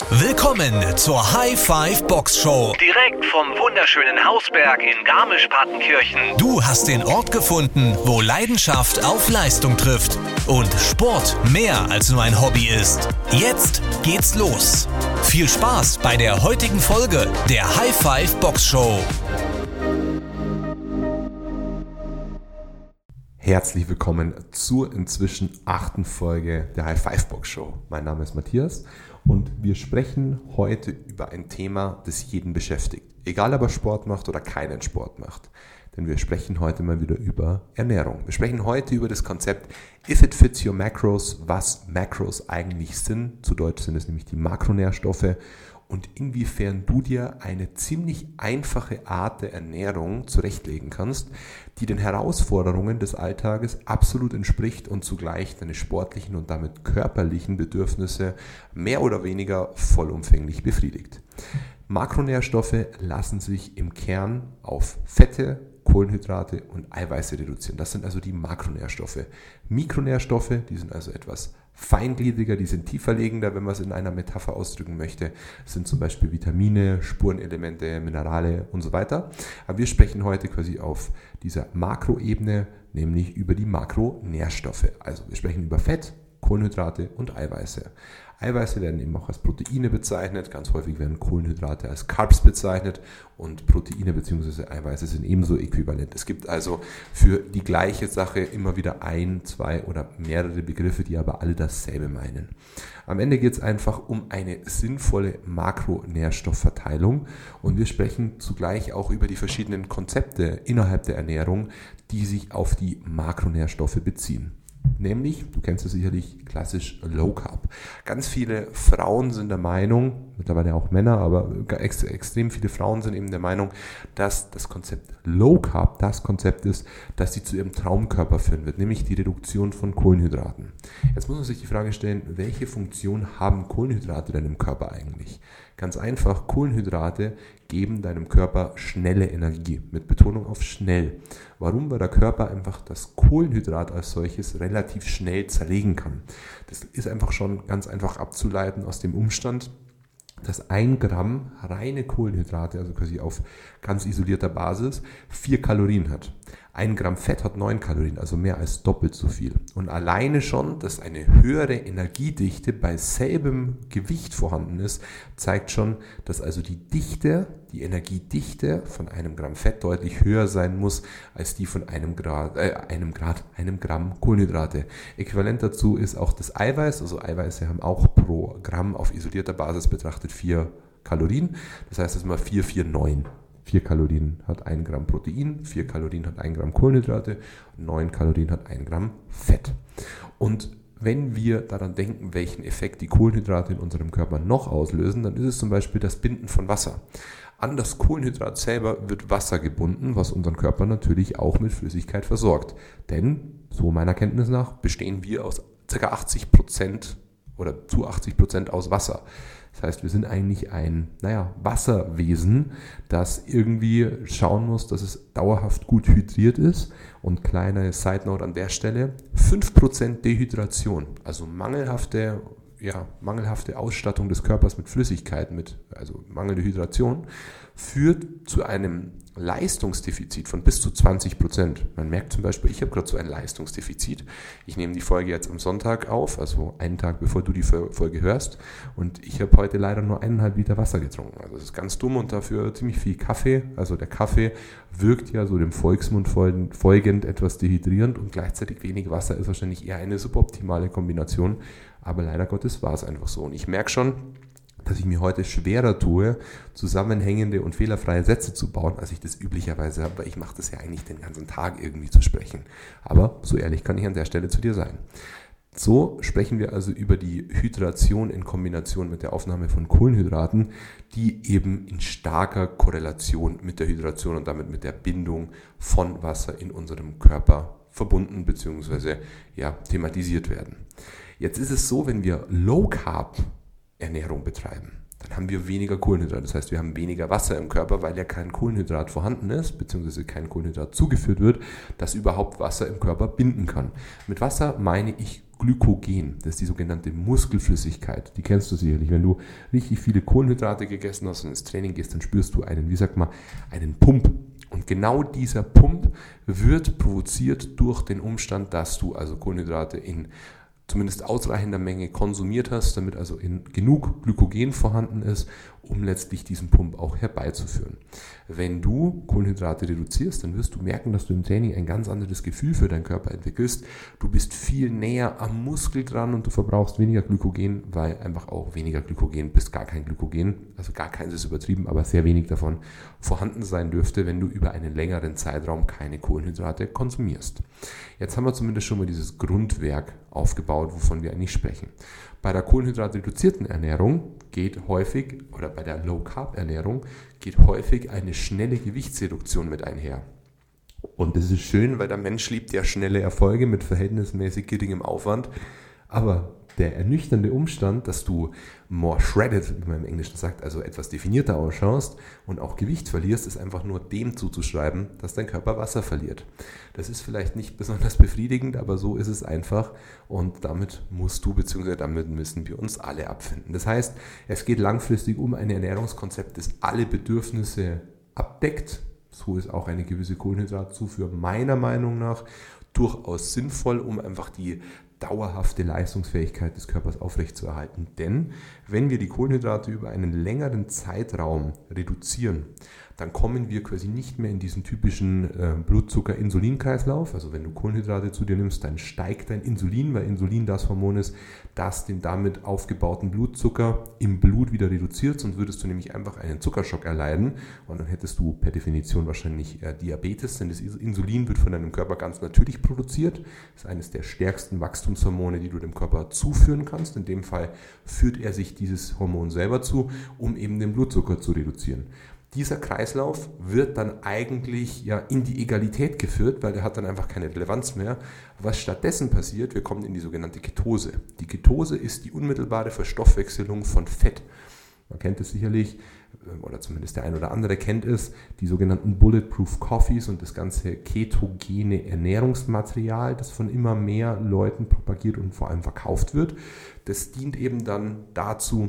Willkommen zur High Five Box Show. Direkt vom wunderschönen Hausberg in Garmisch-Partenkirchen. Du hast den Ort gefunden, wo Leidenschaft auf Leistung trifft und Sport mehr als nur ein Hobby ist. Jetzt geht's los. Viel Spaß bei der heutigen Folge der High Five Box Show. Herzlich willkommen zur inzwischen achten Folge der High Five Box Show. Mein Name ist Matthias und wir sprechen heute über ein Thema, das jeden beschäftigt. Egal ob er Sport macht oder keinen Sport macht. Denn wir sprechen heute mal wieder über Ernährung. Wir sprechen heute über das Konzept If it fits your macros, was Macros eigentlich sind. Zu Deutsch sind es nämlich die Makronährstoffe und inwiefern du dir eine ziemlich einfache Art der Ernährung zurechtlegen kannst, die den Herausforderungen des Alltages absolut entspricht und zugleich deine sportlichen und damit körperlichen Bedürfnisse mehr oder weniger vollumfänglich befriedigt. Makronährstoffe lassen sich im Kern auf Fette, Kohlenhydrate und Eiweiße reduzieren. Das sind also die Makronährstoffe. Mikronährstoffe, die sind also etwas feingliedriger, die sind tieferlegender, wenn man es in einer Metapher ausdrücken möchte. Das sind zum Beispiel Vitamine, Spurenelemente, Minerale und so weiter. Aber wir sprechen heute quasi auf dieser Makroebene, nämlich über die Makronährstoffe. Also wir sprechen über Fett, Kohlenhydrate und Eiweiße. Eiweiße werden eben auch als Proteine bezeichnet. Ganz häufig werden Kohlenhydrate als Carbs bezeichnet und Proteine bzw. Eiweiße sind ebenso äquivalent. Es gibt also für die gleiche Sache immer wieder ein, zwei oder mehrere Begriffe, die aber alle dasselbe meinen. Am Ende geht es einfach um eine sinnvolle Makronährstoffverteilung und wir sprechen zugleich auch über die verschiedenen Konzepte innerhalb der Ernährung, die sich auf die Makronährstoffe beziehen. Nämlich, du kennst es sicherlich, klassisch Low Carb. Ganz viele Frauen sind der Meinung, mittlerweile auch Männer, aber ex extrem viele Frauen sind eben der Meinung, dass das Konzept Low Carb das Konzept ist, das sie zu ihrem Traumkörper führen wird, nämlich die Reduktion von Kohlenhydraten. Jetzt muss man sich die Frage stellen, welche Funktion haben Kohlenhydrate denn im Körper eigentlich? Ganz einfach, Kohlenhydrate geben deinem Körper schnelle Energie, mit Betonung auf schnell. Warum? Weil der Körper einfach das Kohlenhydrat als solches relativ schnell zerlegen kann. Das ist einfach schon ganz einfach abzuleiten aus dem Umstand, dass ein Gramm reine Kohlenhydrate, also quasi auf ganz isolierter Basis, vier Kalorien hat. Ein Gramm Fett hat neun Kalorien, also mehr als doppelt so viel. Und alleine schon, dass eine höhere Energiedichte bei selbem Gewicht vorhanden ist, zeigt schon, dass also die Dichte, die Energiedichte von einem Gramm Fett deutlich höher sein muss als die von einem Grad, äh, einem Grad, einem Gramm Kohlenhydrate. Äquivalent dazu ist auch das Eiweiß, also Eiweiße haben auch pro Gramm auf isolierter Basis betrachtet vier Kalorien. Das heißt, das ist mal 449. 4 Kalorien hat 1 Gramm Protein, 4 Kalorien hat 1 Gramm Kohlenhydrate, 9 Kalorien hat 1 Gramm Fett. Und wenn wir daran denken, welchen Effekt die Kohlenhydrate in unserem Körper noch auslösen, dann ist es zum Beispiel das Binden von Wasser. An das Kohlenhydrat selber wird Wasser gebunden, was unseren Körper natürlich auch mit Flüssigkeit versorgt. Denn, so meiner Kenntnis nach, bestehen wir aus ca. 80 Prozent oder zu 80 Prozent aus Wasser. Das heißt, wir sind eigentlich ein, naja, Wasserwesen, das irgendwie schauen muss, dass es dauerhaft gut hydriert ist. Und kleine Side Note an der Stelle, 5% Dehydration, also mangelhafte ja, mangelhafte Ausstattung des Körpers mit Flüssigkeiten, mit, also mangelnde Hydration, führt zu einem Leistungsdefizit von bis zu 20 Prozent. Man merkt zum Beispiel, ich habe gerade so ein Leistungsdefizit. Ich nehme die Folge jetzt am Sonntag auf, also einen Tag bevor du die Folge hörst. Und ich habe heute leider nur eineinhalb Liter Wasser getrunken. Also das ist ganz dumm und dafür ziemlich viel Kaffee. Also der Kaffee wirkt ja so dem Volksmund folgend etwas dehydrierend und gleichzeitig wenig Wasser ist wahrscheinlich eher eine suboptimale Kombination. Aber leider Gottes war es einfach so. Und ich merke schon, dass ich mir heute schwerer tue, zusammenhängende und fehlerfreie Sätze zu bauen, als ich das üblicherweise habe, weil ich mache das ja eigentlich den ganzen Tag irgendwie zu sprechen. Aber so ehrlich kann ich an der Stelle zu dir sein. So sprechen wir also über die Hydration in Kombination mit der Aufnahme von Kohlenhydraten, die eben in starker Korrelation mit der Hydration und damit mit der Bindung von Wasser in unserem Körper verbunden bzw. Ja, thematisiert werden. Jetzt ist es so, wenn wir Low Carb Ernährung betreiben, dann haben wir weniger Kohlenhydrat. Das heißt, wir haben weniger Wasser im Körper, weil ja kein Kohlenhydrat vorhanden ist, beziehungsweise kein Kohlenhydrat zugeführt wird, das überhaupt Wasser im Körper binden kann. Mit Wasser meine ich Glykogen. Das ist die sogenannte Muskelflüssigkeit. Die kennst du sicherlich. Wenn du richtig viele Kohlenhydrate gegessen hast und ins Training gehst, dann spürst du einen, wie sagt man, einen Pump. Und genau dieser Pump wird provoziert durch den Umstand, dass du also Kohlenhydrate in zumindest ausreichender Menge konsumiert hast, damit also in genug Glykogen vorhanden ist, um letztlich diesen Pump auch herbeizuführen. Wenn du Kohlenhydrate reduzierst, dann wirst du merken, dass du im Training ein ganz anderes Gefühl für deinen Körper entwickelst. Du bist viel näher am Muskel dran und du verbrauchst weniger Glykogen, weil einfach auch weniger Glykogen bis gar kein Glykogen, also gar keins ist übertrieben, aber sehr wenig davon vorhanden sein dürfte, wenn du über einen längeren Zeitraum keine Kohlenhydrate konsumierst. Jetzt haben wir zumindest schon mal dieses Grundwerk aufgebaut, wovon wir eigentlich sprechen. Bei der kohlenhydratreduzierten Ernährung geht häufig, oder bei der Low-Carb-Ernährung geht häufig eine schnelle Gewichtsreduktion mit einher. Und das ist schön, weil der Mensch liebt ja schnelle Erfolge mit verhältnismäßig geringem Aufwand. Aber der ernüchternde Umstand, dass du more shredded, wie man im Englischen sagt, also etwas definierter ausschaust und auch Gewicht verlierst, ist einfach nur dem zuzuschreiben, dass dein Körper Wasser verliert. Das ist vielleicht nicht besonders befriedigend, aber so ist es einfach und damit musst du bzw. damit müssen wir uns alle abfinden. Das heißt, es geht langfristig um ein Ernährungskonzept, das alle Bedürfnisse abdeckt. So ist auch eine gewisse Kohlenhydratzufuhr meiner Meinung nach durchaus sinnvoll, um einfach die dauerhafte Leistungsfähigkeit des Körpers aufrechtzuerhalten. Denn wenn wir die Kohlenhydrate über einen längeren Zeitraum reduzieren, dann kommen wir quasi nicht mehr in diesen typischen äh, Blutzucker-Insulin-Kreislauf. Also wenn du Kohlenhydrate zu dir nimmst, dann steigt dein Insulin, weil Insulin das Hormon ist, das den damit aufgebauten Blutzucker im Blut wieder reduziert, sonst würdest du nämlich einfach einen Zuckerschock erleiden und dann hättest du per Definition wahrscheinlich äh, Diabetes, denn das Insulin wird von deinem Körper ganz natürlich produziert. Das ist eines der stärksten Wachstumshormone, die du dem Körper zuführen kannst. In dem Fall führt er sich dieses Hormon selber zu, um eben den Blutzucker zu reduzieren dieser Kreislauf wird dann eigentlich ja in die Egalität geführt, weil der hat dann einfach keine Relevanz mehr. Was stattdessen passiert, wir kommen in die sogenannte Ketose. Die Ketose ist die unmittelbare Verstoffwechselung von Fett. Man kennt es sicherlich, oder zumindest der ein oder andere kennt es, die sogenannten Bulletproof Coffees und das ganze ketogene Ernährungsmaterial, das von immer mehr Leuten propagiert und vor allem verkauft wird. Das dient eben dann dazu,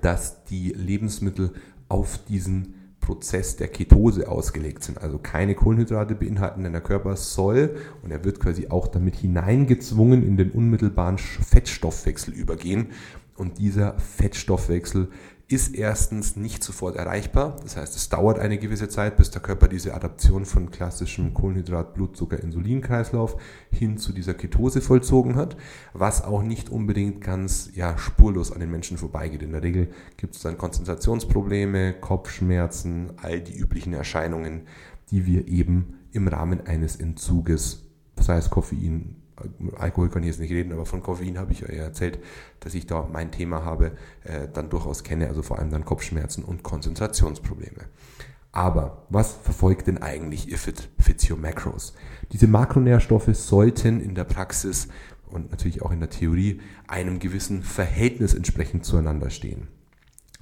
dass die Lebensmittel auf diesen Prozess der Ketose ausgelegt sind, also keine Kohlenhydrate beinhalten, denn der Körper soll und er wird quasi auch damit hineingezwungen in den unmittelbaren Fettstoffwechsel übergehen und dieser Fettstoffwechsel ist erstens nicht sofort erreichbar. Das heißt, es dauert eine gewisse Zeit, bis der Körper diese Adaption von klassischem Kohlenhydrat, Blutzucker, Insulinkreislauf hin zu dieser Ketose vollzogen hat, was auch nicht unbedingt ganz ja, spurlos an den Menschen vorbeigeht. In der Regel gibt es dann Konzentrationsprobleme, Kopfschmerzen, all die üblichen Erscheinungen, die wir eben im Rahmen eines Entzuges, sei es Koffein, Alkohol kann ich jetzt nicht reden, aber von Koffein habe ich ja erzählt, dass ich da mein Thema habe, äh, dann durchaus kenne, also vor allem dann Kopfschmerzen und Konzentrationsprobleme. Aber was verfolgt denn eigentlich IFID Fits Your Macros? Diese Makronährstoffe sollten in der Praxis und natürlich auch in der Theorie einem gewissen Verhältnis entsprechend zueinander stehen.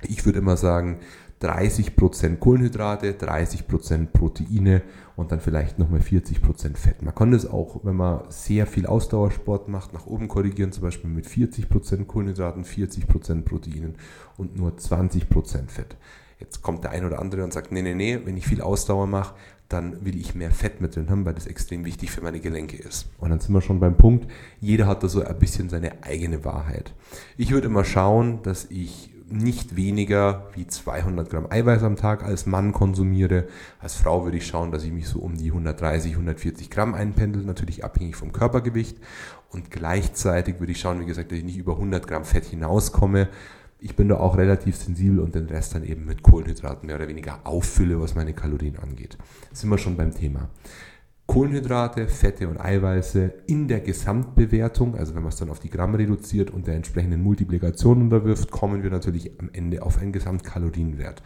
Ich würde immer sagen, 30% Kohlenhydrate, 30% Proteine und dann vielleicht nochmal 40% Fett. Man kann das auch, wenn man sehr viel Ausdauersport macht, nach oben korrigieren, zum Beispiel mit 40% Kohlenhydraten, 40% Proteinen und nur 20% Fett. Jetzt kommt der ein oder andere und sagt, nee, nee, nee, wenn ich viel Ausdauer mache, dann will ich mehr Fett mit drin haben, weil das extrem wichtig für meine Gelenke ist. Und dann sind wir schon beim Punkt, jeder hat da so ein bisschen seine eigene Wahrheit. Ich würde immer schauen, dass ich nicht weniger wie 200 Gramm Eiweiß am Tag als Mann konsumiere. Als Frau würde ich schauen, dass ich mich so um die 130, 140 Gramm einpendel, natürlich abhängig vom Körpergewicht. Und gleichzeitig würde ich schauen, wie gesagt, dass ich nicht über 100 Gramm Fett hinauskomme. Ich bin da auch relativ sensibel und den Rest dann eben mit Kohlenhydraten mehr oder weniger auffülle, was meine Kalorien angeht. sind wir schon beim Thema. Kohlenhydrate, Fette und Eiweiße in der Gesamtbewertung, also wenn man es dann auf die Gramm reduziert und der entsprechenden Multiplikation unterwirft, kommen wir natürlich am Ende auf einen Gesamtkalorienwert.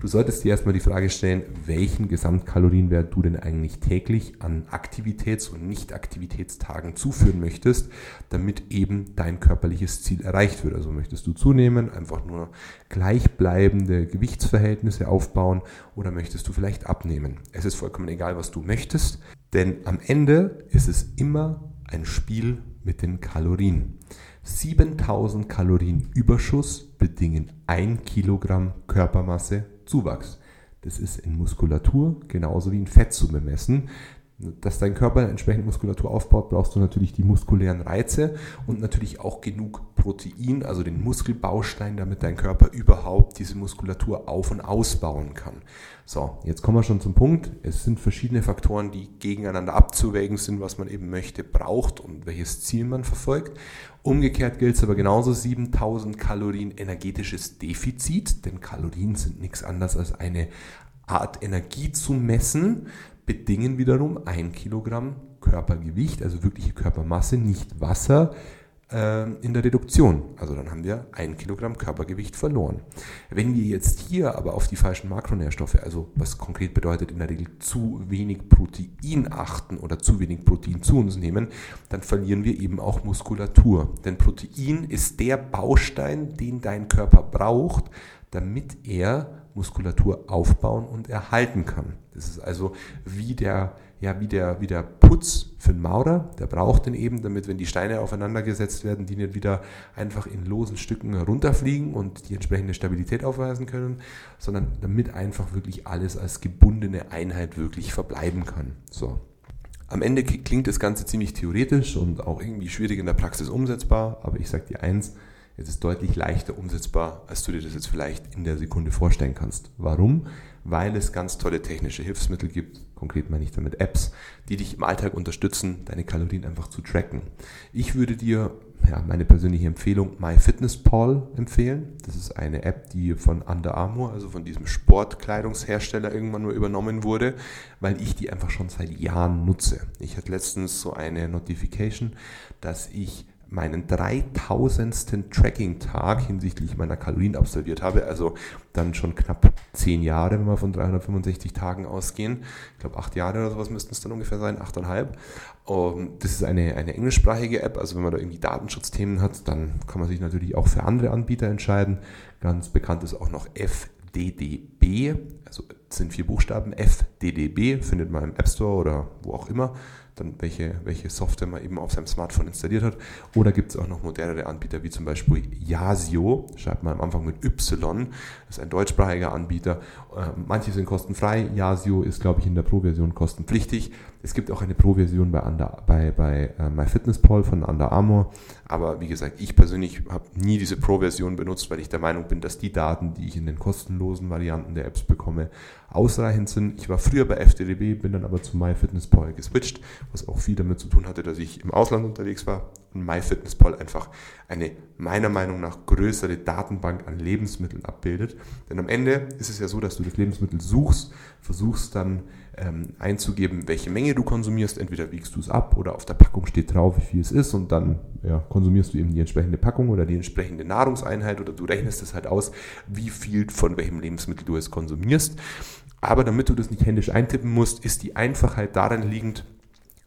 Du solltest dir erstmal die Frage stellen, welchen Gesamtkalorienwert du denn eigentlich täglich an Aktivitäts- und Nicht-Aktivitätstagen zuführen möchtest, damit eben dein körperliches Ziel erreicht wird. Also möchtest du zunehmen, einfach nur gleichbleibende Gewichtsverhältnisse aufbauen oder möchtest du vielleicht abnehmen. Es ist vollkommen egal, was du möchtest, denn am Ende ist es immer ein Spiel mit den Kalorien. 7000 Kalorien Überschuss bedingen 1 Kilogramm Körpermasse Zuwachs. Das ist in Muskulatur genauso wie in Fett zu bemessen dass dein Körper entsprechend Muskulatur aufbaut, brauchst du natürlich die muskulären Reize und natürlich auch genug Protein, also den Muskelbaustein, damit dein Körper überhaupt diese Muskulatur auf- und ausbauen kann. So, jetzt kommen wir schon zum Punkt. Es sind verschiedene Faktoren, die gegeneinander abzuwägen sind, was man eben möchte, braucht und welches Ziel man verfolgt. Umgekehrt gilt es aber genauso 7000 Kalorien energetisches Defizit, denn Kalorien sind nichts anderes als eine Art Energie zu messen, bedingen wiederum ein Kilogramm Körpergewicht, also wirkliche Körpermasse, nicht Wasser äh, in der Reduktion. Also dann haben wir ein Kilogramm Körpergewicht verloren. Wenn wir jetzt hier aber auf die falschen Makronährstoffe, also was konkret bedeutet in der Regel zu wenig Protein achten oder zu wenig Protein zu uns nehmen, dann verlieren wir eben auch Muskulatur. Denn Protein ist der Baustein, den dein Körper braucht, damit er Muskulatur aufbauen und erhalten kann. Das ist also wie der, ja, wie der, wie der Putz für den Maurer. Der braucht den eben, damit, wenn die Steine aufeinander gesetzt werden, die nicht wieder einfach in losen Stücken runterfliegen und die entsprechende Stabilität aufweisen können, sondern damit einfach wirklich alles als gebundene Einheit wirklich verbleiben kann. So. Am Ende klingt das Ganze ziemlich theoretisch und auch irgendwie schwierig in der Praxis umsetzbar, aber ich sage dir eins, es ist deutlich leichter umsetzbar, als du dir das jetzt vielleicht in der Sekunde vorstellen kannst. Warum? Weil es ganz tolle technische Hilfsmittel gibt, konkret meine ich damit Apps, die dich im Alltag unterstützen, deine Kalorien einfach zu tracken. Ich würde dir ja, meine persönliche Empfehlung MyFitnessPal empfehlen. Das ist eine App, die von Under Armour, also von diesem Sportkleidungshersteller irgendwann nur übernommen wurde, weil ich die einfach schon seit Jahren nutze. Ich hatte letztens so eine Notification, dass ich meinen 3000. Tracking-Tag hinsichtlich meiner Kalorien absolviert habe. Also dann schon knapp 10 Jahre, wenn wir von 365 Tagen ausgehen. Ich glaube, 8 Jahre oder sowas müssten es dann ungefähr sein, 8,5. Um, das ist eine, eine englischsprachige App. Also wenn man da irgendwie Datenschutzthemen hat, dann kann man sich natürlich auch für andere Anbieter entscheiden. Ganz bekannt ist auch noch FDDB. Also sind vier Buchstaben. FDDB findet man im App Store oder wo auch immer dann welche, welche Software man eben auf seinem Smartphone installiert hat. Oder gibt es auch noch modernere Anbieter wie zum Beispiel Yasio, schreibt man am Anfang mit Y, das ist ein deutschsprachiger Anbieter. Äh, manche sind kostenfrei, Yasio ist, glaube ich, in der Pro-Version kostenpflichtig. Es gibt auch eine Pro-Version bei, bei, bei uh, MyFitnessPal von Under Armour. Aber wie gesagt, ich persönlich habe nie diese Pro-Version benutzt, weil ich der Meinung bin, dass die Daten, die ich in den kostenlosen Varianten der Apps bekomme, ausreichend sind. Ich war früher bei FDDB, bin dann aber zu MyFitnessPal geswitcht, was auch viel damit zu tun hatte, dass ich im Ausland unterwegs war und MyFitnessPal einfach eine meiner Meinung nach größere Datenbank an Lebensmitteln abbildet. Denn am Ende ist es ja so, dass du das Lebensmittel suchst, versuchst dann ähm, einzugeben, welche Menge du konsumierst. Entweder wiegst du es ab oder auf der Packung steht drauf, wie viel es ist und dann ja, konsumierst du eben die entsprechende Packung oder die entsprechende Nahrungseinheit oder du rechnest es halt aus, wie viel von welchem Lebensmittel du es konsumierst. Aber damit du das nicht händisch eintippen musst, ist die Einfachheit darin liegend,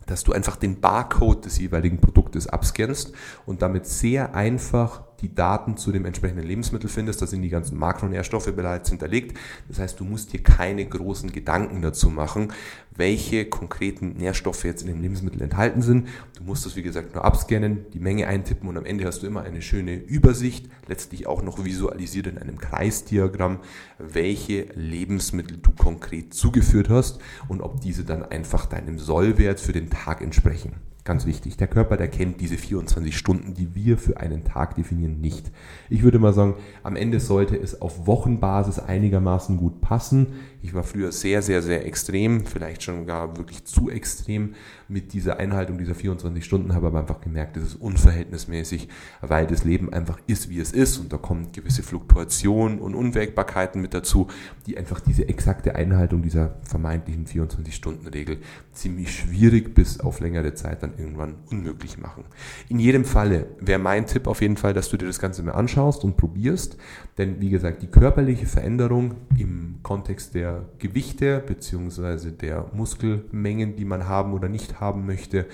dass du einfach den Barcode des jeweiligen Produktes abscannst und damit sehr einfach die Daten zu dem entsprechenden Lebensmittel findest. Da sind die ganzen Makronährstoffe bereits hinterlegt. Das heißt, du musst dir keine großen Gedanken dazu machen, welche konkreten Nährstoffe jetzt in dem Lebensmittel enthalten sind. Du musst das, wie gesagt, nur abscannen, die Menge eintippen und am Ende hast du immer eine schöne Übersicht, letztlich auch noch visualisiert in einem Kreisdiagramm, welche Lebensmittel du konkret zugeführt hast und ob diese dann einfach deinem Sollwert für den Tag entsprechen. Ganz wichtig, der Körper, der kennt diese 24 Stunden, die wir für einen Tag definieren, nicht. Ich würde mal sagen, am Ende sollte es auf Wochenbasis einigermaßen gut passen. Ich war früher sehr, sehr, sehr extrem, vielleicht schon gar wirklich zu extrem mit dieser Einhaltung dieser 24 Stunden, habe aber einfach gemerkt, das ist unverhältnismäßig, weil das Leben einfach ist, wie es ist und da kommen gewisse Fluktuationen und Unwägbarkeiten mit dazu, die einfach diese exakte Einhaltung dieser vermeintlichen 24-Stunden-Regel ziemlich schwierig bis auf längere Zeit dann irgendwann unmöglich machen. In jedem Falle wäre mein Tipp auf jeden Fall, dass du dir das Ganze mal anschaust und probierst, denn wie gesagt, die körperliche Veränderung im Kontext der Gewichte bzw. der Muskelmengen, die man haben oder nicht haben möchte,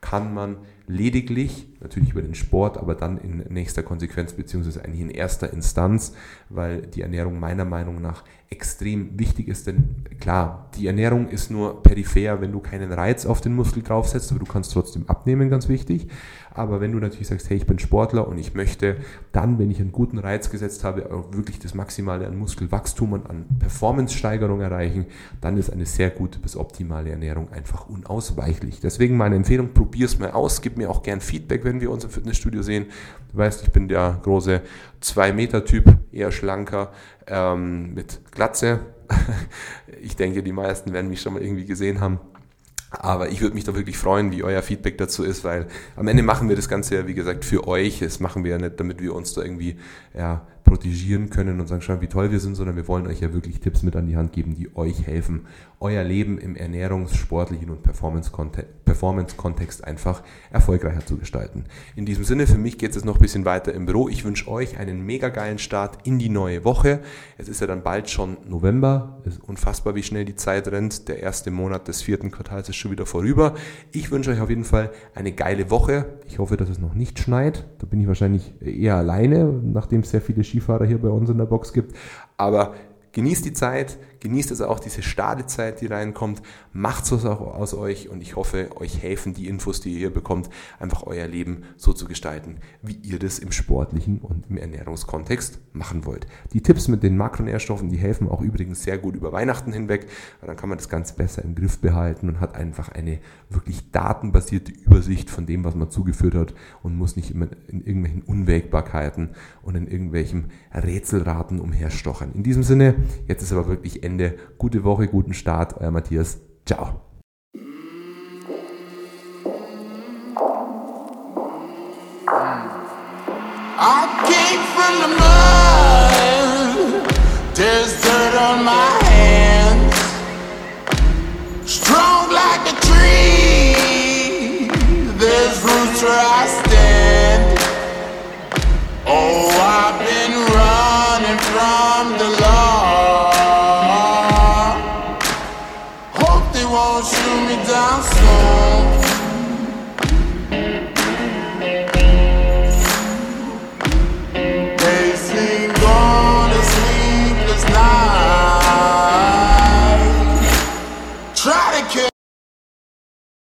kann man lediglich, natürlich über den Sport, aber dann in nächster Konsequenz beziehungsweise eigentlich in erster Instanz, weil die Ernährung meiner Meinung nach extrem wichtig ist. Denn klar, die Ernährung ist nur peripher, wenn du keinen Reiz auf den Muskel draufsetzt, aber du kannst trotzdem abnehmen, ganz wichtig. Aber wenn du natürlich sagst, hey, ich bin Sportler und ich möchte dann, wenn ich einen guten Reiz gesetzt habe, auch wirklich das Maximale an Muskelwachstum und an Performance-Steigerung erreichen, dann ist eine sehr gute bis optimale Ernährung einfach unausweichlich. Deswegen meine Empfehlung, probier es mal aus, gib mir auch gern Feedback, wenn wir uns im Fitnessstudio sehen. Du weißt, ich bin der große 2-Meter-Typ, eher schlanker, ähm, mit Glatze. ich denke, die meisten werden mich schon mal irgendwie gesehen haben. Aber ich würde mich da wirklich freuen, wie euer Feedback dazu ist, weil am Ende machen wir das Ganze ja, wie gesagt, für euch. Das machen wir ja nicht, damit wir uns da irgendwie ja, protegieren können und sagen, schau, wie toll wir sind, sondern wir wollen euch ja wirklich Tipps mit an die Hand geben, die euch helfen, euer Leben im ernährungs-, sportlichen und Performance-Kontext einfach erfolgreicher zu gestalten. In diesem Sinne, für mich geht es jetzt noch ein bisschen weiter im Büro. Ich wünsche euch einen mega geilen Start in die neue Woche. Es ist ja dann bald schon November. Es ist unfassbar, wie schnell die Zeit rennt. Der erste Monat des vierten Quartals ist schon wieder vorüber. Ich wünsche euch auf jeden Fall eine geile Woche. Ich hoffe, dass es noch nicht schneit. Da bin ich wahrscheinlich eher alleine, nachdem sehr viele Skifahrer hier bei uns in der Box gibt. Aber genießt die Zeit, genießt also auch diese Stadezeit, die reinkommt, macht was auch aus euch und ich hoffe, euch helfen die Infos, die ihr hier bekommt, einfach euer Leben so zu gestalten, wie ihr das im sportlichen und im Ernährungskontext machen wollt. Die Tipps mit den Makronährstoffen, die helfen auch übrigens sehr gut über Weihnachten hinweg, weil dann kann man das ganz besser im Griff behalten und hat einfach eine wirklich datenbasierte Übersicht von dem, was man zugeführt hat und muss nicht immer in irgendwelchen Unwägbarkeiten und in irgendwelchen Rätselraten umherstochern. In diesem Sinne, Jetzt ist aber wirklich Ende. Gute Woche, guten Start. Euer Matthias. Ciao. Strong like a tree. There's roots where